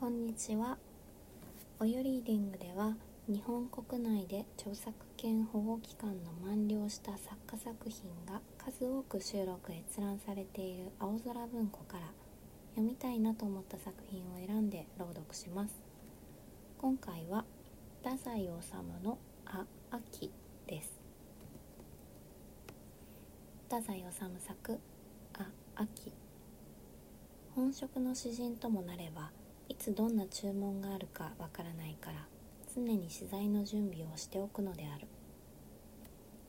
こんにちは。およリーディングでは日本国内で著作権保護期間の満了した作家作品が数多く収録閲覧されている青空文庫から読みたいなと思った作品を選んで朗読します。今回は太宰治のあ秋です。太宰治作あ秋本職の詩人ともなればいつどんな注文があるかわからないから常に資材の準備をしておくのである。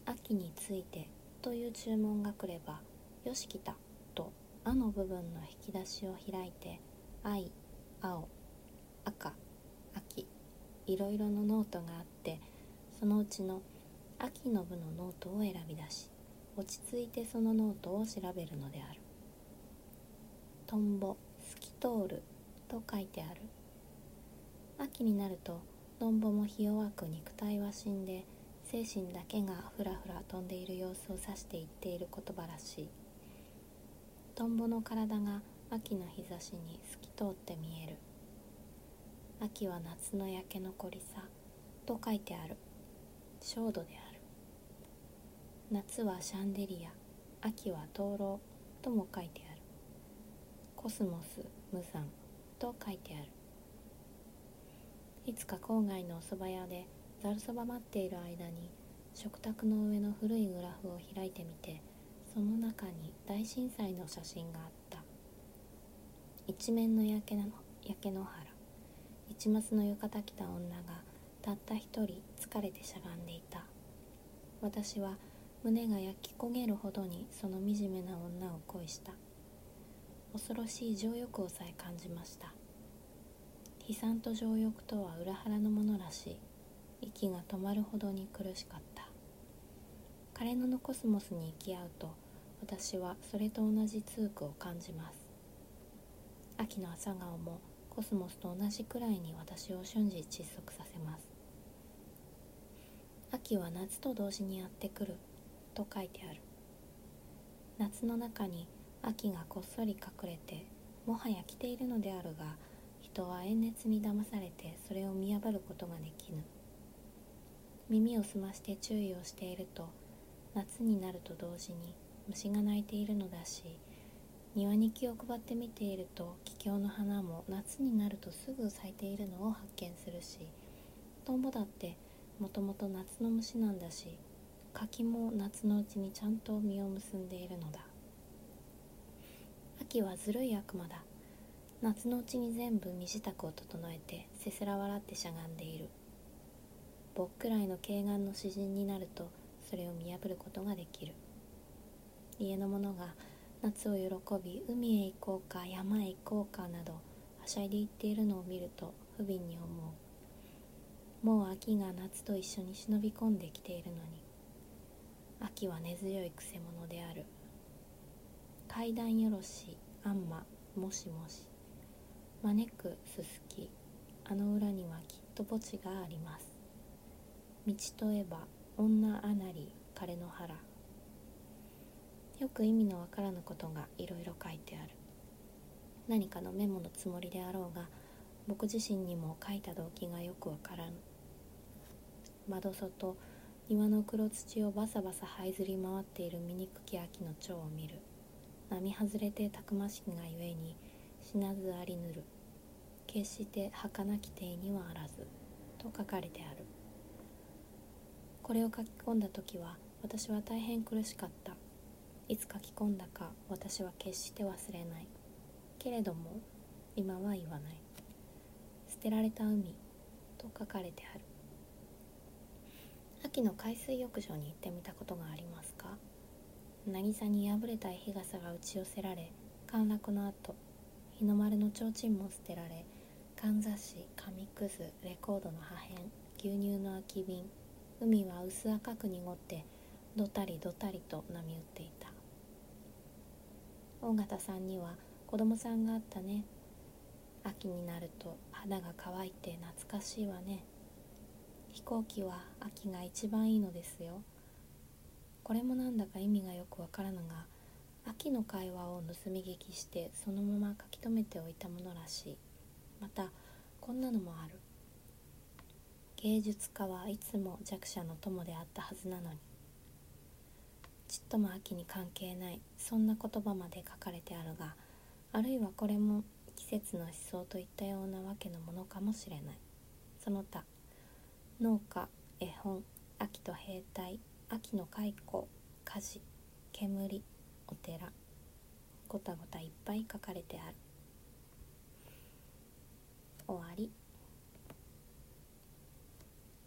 秋についてという注文が来ればよし来たと「あ」の部分の引き出しを開いて愛青赤秋いろいろのノートがあってそのうちの秋の部のノートを選び出し落ち着いてそのノートを調べるのである。トンボ透き通ると書いてある。秋になるとトンボもひ弱く肉体は死んで精神だけがふらふら飛んでいる様子を指して言っている言葉らしい。トンボの体が秋の日差しに透き通って見える。秋は夏の焼け残りさと書いてある。焦土である。夏はシャンデリア秋は灯籠とも書いてある。コスモス無惨。と書いてある。いつか郊外のお蕎麦屋でざるそば待っている間に食卓の上の古いグラフを開いてみてその中に大震災の写真があった。一面の焼けの焼け野原。一抹の浴衣着た女がたった一人疲れてしゃがんでいた。私は胸が焼き焦げるほどにその惨めな女を恋した。恐ろしい情欲をさえ感じました。悲惨と情欲とは裏腹のものらしい。息が止まるほどに苦しかった。枯れ野のコスモスに行き合うと私はそれと同じ痛苦を感じます。秋の朝顔もコスモスと同じくらいに私を瞬時窒息させます。秋は夏と同時にやってくると書いてある。夏の中に秋がこっそり隠れてもはや来ているのであるが人は炎熱に騙されてそれを見破ることができぬ。耳を澄まして注意をしていると夏になると同時に虫が鳴いているのだし庭に気を配って見ていると桔梗の花も夏になるとすぐ咲いているのを発見するしトンボだってもともと夏の虫なんだし柿も夏のうちにちゃんと実を結んでいるのだ。秋はずるい悪魔だ。夏のうちに全部身支度を整えてせせら笑ってしゃがんでいる。僕くらいの軽眼の詩人になるとそれを見破ることができる。家の者が夏を喜び海へ行こうか山へ行こうかなどはしゃいで言っているのを見ると不憫に思う。もう秋が夏と一緒に忍び込んできているのに秋は根強いくせ者である。階段よろしあんまもしもし。招くすすき。あの裏にはきっと墓地があります。道といえば女あなり枯の原よく意味のわからぬことがいろいろ書いてある。何かのメモのつもりであろうが僕自身にも書いた動機がよくわからぬ。窓外庭の黒土をバサバサ這いずり回っている醜き秋の蝶を見る。並外れてたくましきがゆえに死なずありぬる。決して儚き体にはあらず。と書かれてある。これを書き込んだ時は私は大変苦しかった。いつ書き込んだか私は決して忘れない。けれども今は言わない。捨てられた海。と書かれてある。秋の海水浴場に行ってみたことがありますか？渚に破れた日傘が打ち寄せられ陥落の後日の丸の提灯も捨てられかんざし紙くずレコードの破片牛乳の空き瓶海は薄赤く濁ってどたりどたりと波打っていた。尾形さんには子供さんがあったね。秋になると肌が乾いて懐かしいわね。飛行機は秋が一番いいのですよ。これもなんだか意味がよくわからぬが秋の会話を盗み聞きしてそのまま書き留めておいたものらしい。またこんなのもある。芸術家はいつも弱者の友であったはずなのに。ちっとも秋に関係ないそんな言葉まで書かれてあるがあるいはこれも季節の思想といったようなわけのものかもしれない。その他農家絵本秋と兵隊秋の蚕火事煙お寺ごたごたいっぱい書かれてある。終わり。